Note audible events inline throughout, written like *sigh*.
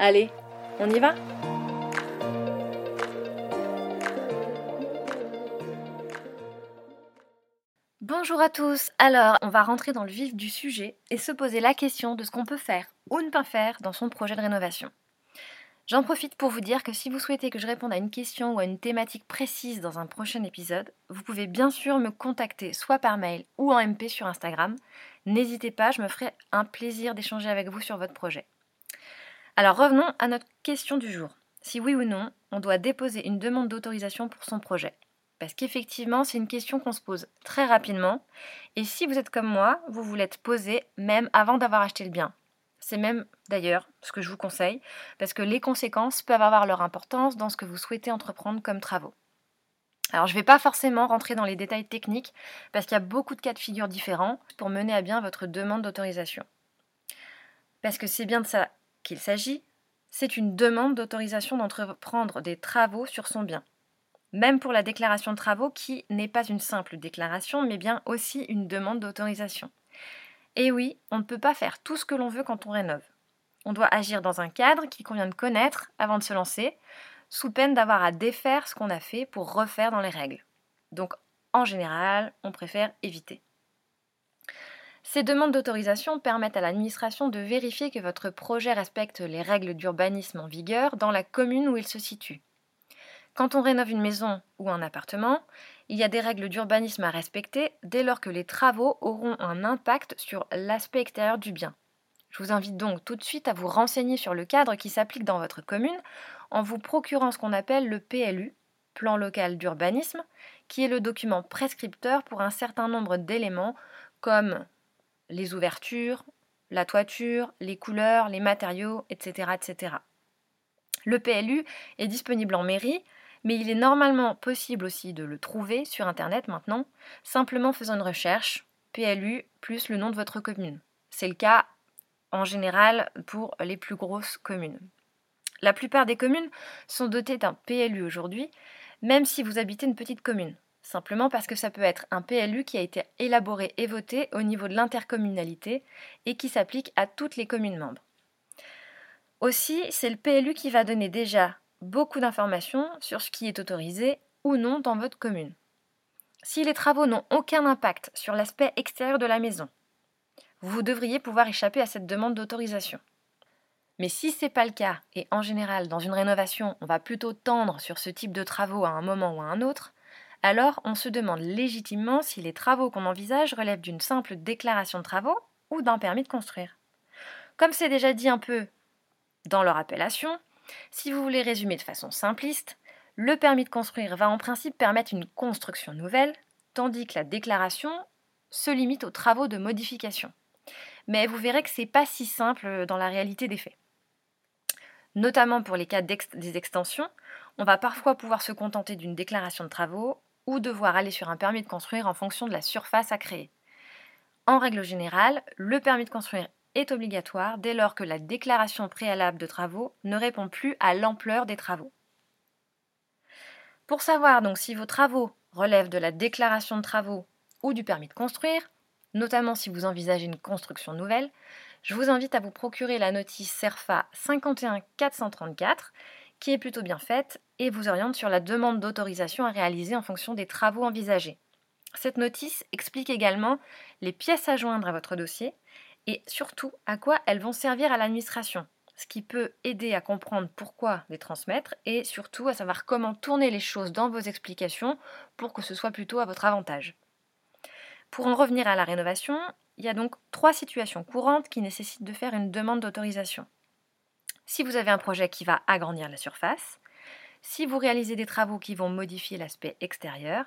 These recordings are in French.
Allez, on y va Bonjour à tous, alors on va rentrer dans le vif du sujet et se poser la question de ce qu'on peut faire ou ne pas faire dans son projet de rénovation. J'en profite pour vous dire que si vous souhaitez que je réponde à une question ou à une thématique précise dans un prochain épisode, vous pouvez bien sûr me contacter soit par mail ou en MP sur Instagram. N'hésitez pas, je me ferai un plaisir d'échanger avec vous sur votre projet. Alors revenons à notre question du jour. Si oui ou non, on doit déposer une demande d'autorisation pour son projet. Parce qu'effectivement, c'est une question qu'on se pose très rapidement. Et si vous êtes comme moi, vous vous l'êtes posée même avant d'avoir acheté le bien. C'est même d'ailleurs ce que je vous conseille, parce que les conséquences peuvent avoir leur importance dans ce que vous souhaitez entreprendre comme travaux. Alors je ne vais pas forcément rentrer dans les détails techniques, parce qu'il y a beaucoup de cas de figure différents pour mener à bien votre demande d'autorisation. Parce que c'est bien de ça qu'il s'agit, c'est une demande d'autorisation d'entreprendre des travaux sur son bien. Même pour la déclaration de travaux qui n'est pas une simple déclaration, mais bien aussi une demande d'autorisation. Et oui, on ne peut pas faire tout ce que l'on veut quand on rénove. On doit agir dans un cadre qu'il convient de connaître avant de se lancer, sous peine d'avoir à défaire ce qu'on a fait pour refaire dans les règles. Donc en général, on préfère éviter. Ces demandes d'autorisation permettent à l'administration de vérifier que votre projet respecte les règles d'urbanisme en vigueur dans la commune où il se situe. Quand on rénove une maison ou un appartement, il y a des règles d'urbanisme à respecter dès lors que les travaux auront un impact sur l'aspect extérieur du bien. Je vous invite donc tout de suite à vous renseigner sur le cadre qui s'applique dans votre commune en vous procurant ce qu'on appelle le PLU, plan local d'urbanisme, qui est le document prescripteur pour un certain nombre d'éléments comme les ouvertures, la toiture, les couleurs, les matériaux, etc., etc. Le PLU est disponible en mairie, mais il est normalement possible aussi de le trouver sur Internet maintenant, simplement faisant une recherche PLU plus le nom de votre commune. C'est le cas en général pour les plus grosses communes. La plupart des communes sont dotées d'un PLU aujourd'hui, même si vous habitez une petite commune simplement parce que ça peut être un PLU qui a été élaboré et voté au niveau de l'intercommunalité et qui s'applique à toutes les communes membres. Aussi, c'est le PLU qui va donner déjà beaucoup d'informations sur ce qui est autorisé ou non dans votre commune. Si les travaux n'ont aucun impact sur l'aspect extérieur de la maison, vous devriez pouvoir échapper à cette demande d'autorisation. Mais si ce n'est pas le cas, et en général dans une rénovation on va plutôt tendre sur ce type de travaux à un moment ou à un autre, alors on se demande légitimement si les travaux qu'on envisage relèvent d'une simple déclaration de travaux ou d'un permis de construire. Comme c'est déjà dit un peu dans leur appellation, si vous voulez résumer de façon simpliste, le permis de construire va en principe permettre une construction nouvelle, tandis que la déclaration se limite aux travaux de modification. Mais vous verrez que ce n'est pas si simple dans la réalité des faits. Notamment pour les cas des extensions, on va parfois pouvoir se contenter d'une déclaration de travaux ou devoir aller sur un permis de construire en fonction de la surface à créer. En règle générale, le permis de construire est obligatoire dès lors que la déclaration préalable de travaux ne répond plus à l'ampleur des travaux. Pour savoir donc si vos travaux relèvent de la déclaration de travaux ou du permis de construire, notamment si vous envisagez une construction nouvelle, je vous invite à vous procurer la notice CERFA 51434 qui est plutôt bien faite et vous oriente sur la demande d'autorisation à réaliser en fonction des travaux envisagés. Cette notice explique également les pièces à joindre à votre dossier et surtout à quoi elles vont servir à l'administration. ce qui peut aider à comprendre pourquoi les transmettre et surtout à savoir comment tourner les choses dans vos explications pour que ce soit plutôt à votre avantage. Pour en revenir à la rénovation, il y a donc trois situations courantes qui nécessitent de faire une demande d'autorisation. Si vous avez un projet qui va agrandir la surface, si vous réalisez des travaux qui vont modifier l'aspect extérieur,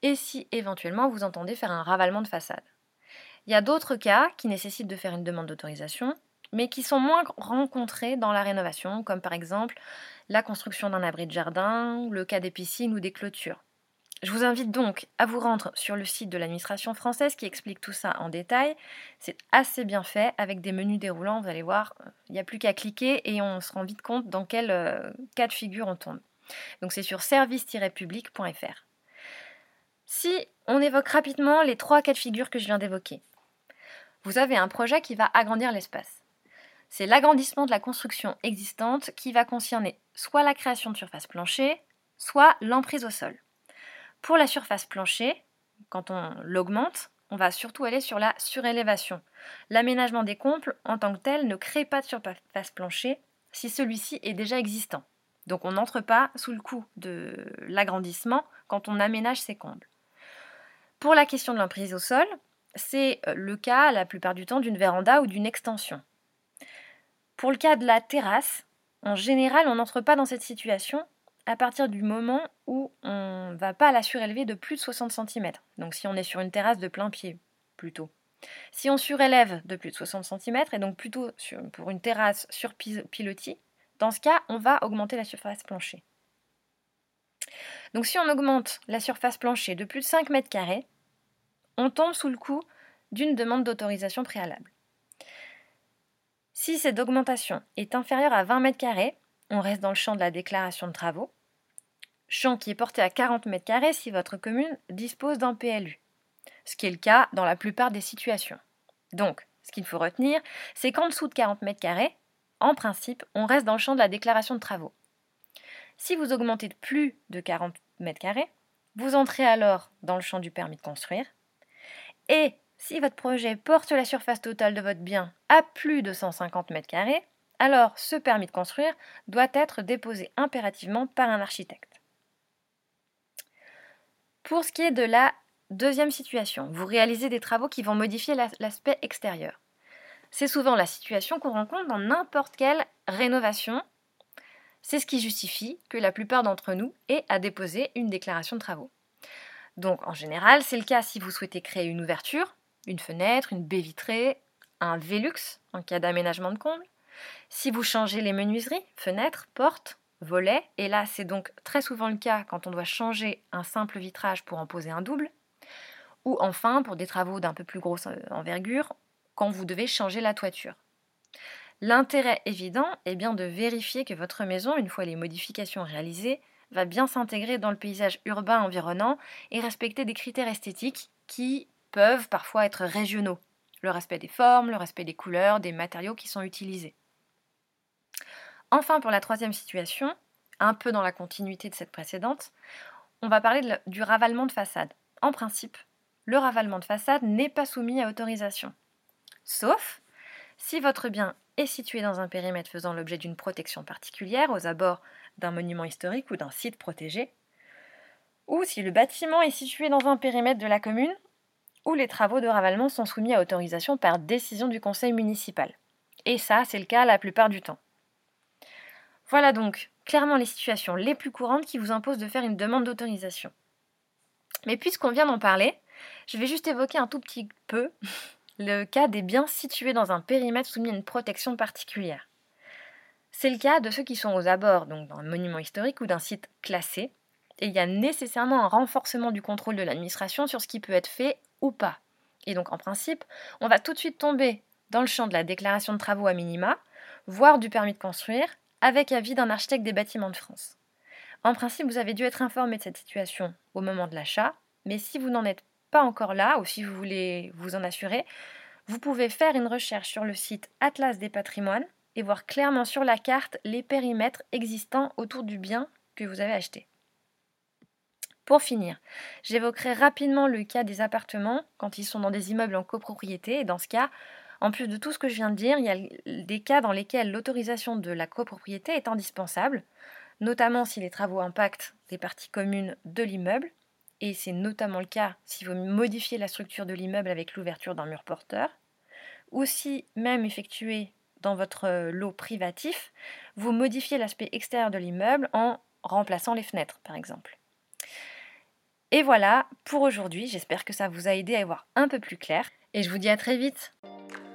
et si éventuellement vous entendez faire un ravalement de façade. Il y a d'autres cas qui nécessitent de faire une demande d'autorisation, mais qui sont moins rencontrés dans la rénovation, comme par exemple la construction d'un abri de jardin, le cas des piscines ou des clôtures. Je vous invite donc à vous rendre sur le site de l'administration française qui explique tout ça en détail. C'est assez bien fait avec des menus déroulants, vous allez voir, il n'y a plus qu'à cliquer et on se rend vite compte dans quel euh, cas de figure on tombe. Donc c'est sur service-public.fr. Si on évoque rapidement les trois cas de figure que je viens d'évoquer, vous avez un projet qui va agrandir l'espace. C'est l'agrandissement de la construction existante qui va concerner soit la création de surface plancher, soit l'emprise au sol. Pour la surface plancher, quand on l'augmente, on va surtout aller sur la surélévation. L'aménagement des combles en tant que tel ne crée pas de surface plancher si celui-ci est déjà existant. Donc on n'entre pas sous le coup de l'agrandissement quand on aménage ses combles. Pour la question de l'emprise au sol, c'est euh, le cas la plupart du temps d'une véranda ou d'une extension. Pour le cas de la terrasse, en général, on n'entre pas dans cette situation à partir du moment où on ne va pas la surélever de plus de 60 cm. Donc si on est sur une terrasse de plein pied, plutôt. Si on surélève de plus de 60 cm, et donc plutôt pour une terrasse sur pilotis, dans ce cas, on va augmenter la surface plancher. Donc si on augmente la surface plancher de plus de 5 mètres carrés, on tombe sous le coup d'une demande d'autorisation préalable. Si cette augmentation est inférieure à 20 mètres carrés, on reste dans le champ de la déclaration de travaux, champ qui est porté à 40 mètres carrés si votre commune dispose d'un PLU, ce qui est le cas dans la plupart des situations. Donc, ce qu'il faut retenir, c'est qu'en dessous de 40 mètres carrés, en principe, on reste dans le champ de la déclaration de travaux. Si vous augmentez de plus de 40 mètres carrés, vous entrez alors dans le champ du permis de construire. Et si votre projet porte la surface totale de votre bien à plus de 150 mètres carrés, alors ce permis de construire doit être déposé impérativement par un architecte. Pour ce qui est de la deuxième situation, vous réalisez des travaux qui vont modifier l'aspect extérieur. C'est souvent la situation qu'on rencontre dans n'importe quelle rénovation. C'est ce qui justifie que la plupart d'entre nous aient à déposer une déclaration de travaux. Donc en général, c'est le cas si vous souhaitez créer une ouverture, une fenêtre, une baie vitrée, un Velux en cas d'aménagement de comble. Si vous changez les menuiseries, fenêtres, portes, volets, et là c'est donc très souvent le cas quand on doit changer un simple vitrage pour en poser un double, ou enfin pour des travaux d'un peu plus grosse euh, envergure, quand vous devez changer la toiture. L'intérêt évident est bien de vérifier que votre maison, une fois les modifications réalisées, va bien s'intégrer dans le paysage urbain environnant et respecter des critères esthétiques qui peuvent parfois être régionaux. Le respect des formes, le respect des couleurs, des matériaux qui sont utilisés. Enfin, pour la troisième situation, un peu dans la continuité de cette précédente, on va parler du ravalement de façade. En principe, le ravalement de façade n'est pas soumis à autorisation. Sauf si votre bien est situé dans un périmètre faisant l'objet d'une protection particulière aux abords d'un monument historique ou d'un site protégé, ou si le bâtiment est situé dans un périmètre de la commune où les travaux de ravalement sont soumis à autorisation par décision du conseil municipal. Et ça, c'est le cas la plupart du temps. Voilà donc clairement les situations les plus courantes qui vous imposent de faire une demande d'autorisation. Mais puisqu'on vient d'en parler, je vais juste évoquer un tout petit peu *laughs* le cas des biens situés dans un périmètre soumis à une protection particulière. C'est le cas de ceux qui sont aux abords donc d'un monument historique ou d'un site classé, et il y a nécessairement un renforcement du contrôle de l'administration sur ce qui peut être fait ou pas. Et donc en principe, on va tout de suite tomber dans le champ de la déclaration de travaux à minima, voire du permis de construire, avec avis d'un architecte des bâtiments de France. En principe, vous avez dû être informé de cette situation au moment de l'achat, mais si vous n'en êtes pas encore là, ou si vous voulez vous en assurer, vous pouvez faire une recherche sur le site Atlas des patrimoines et voir clairement sur la carte les périmètres existants autour du bien que vous avez acheté. Pour finir, j'évoquerai rapidement le cas des appartements quand ils sont dans des immeubles en copropriété, et dans ce cas, En plus de tout ce que je viens de dire, il y a des cas dans lesquels l'autorisation de la copropriété est indispensable, notamment si les travaux impactent les parties communes de l'immeuble, et c'est notamment le cas si vous modifiez la structure de l'immeuble avec l'ouverture d'un mur porteur, ou si, même effectué dans votre lot privatif, vous modifiez l'aspect extérieur de l'immeuble en remplaçant les fenêtres, par exemple. Et voilà pour aujourd'hui, j'espère que ça vous a aidé à y voir un peu plus clair, et je vous dis à très vite.